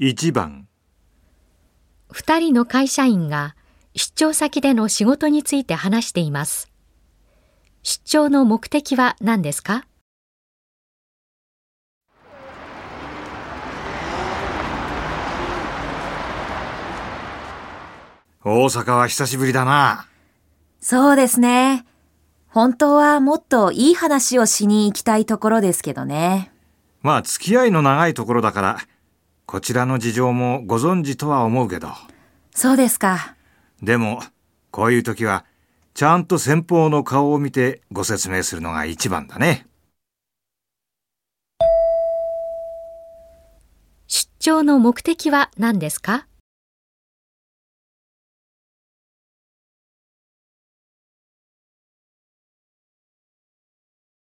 1番二人の会社員が出張先での仕事について話しています。出張の目的は何ですか？大阪は久しぶりだな。そうですね。本当はもっといい話をしに行きたいところですけどね。まあ付き合いの長いところだから、こちらの事情もご存知とは思うけど。そうですか。でも、こういう時は、ちゃんと先方の顔を見てご説明するのが一番だね。出張の目的は何ですか？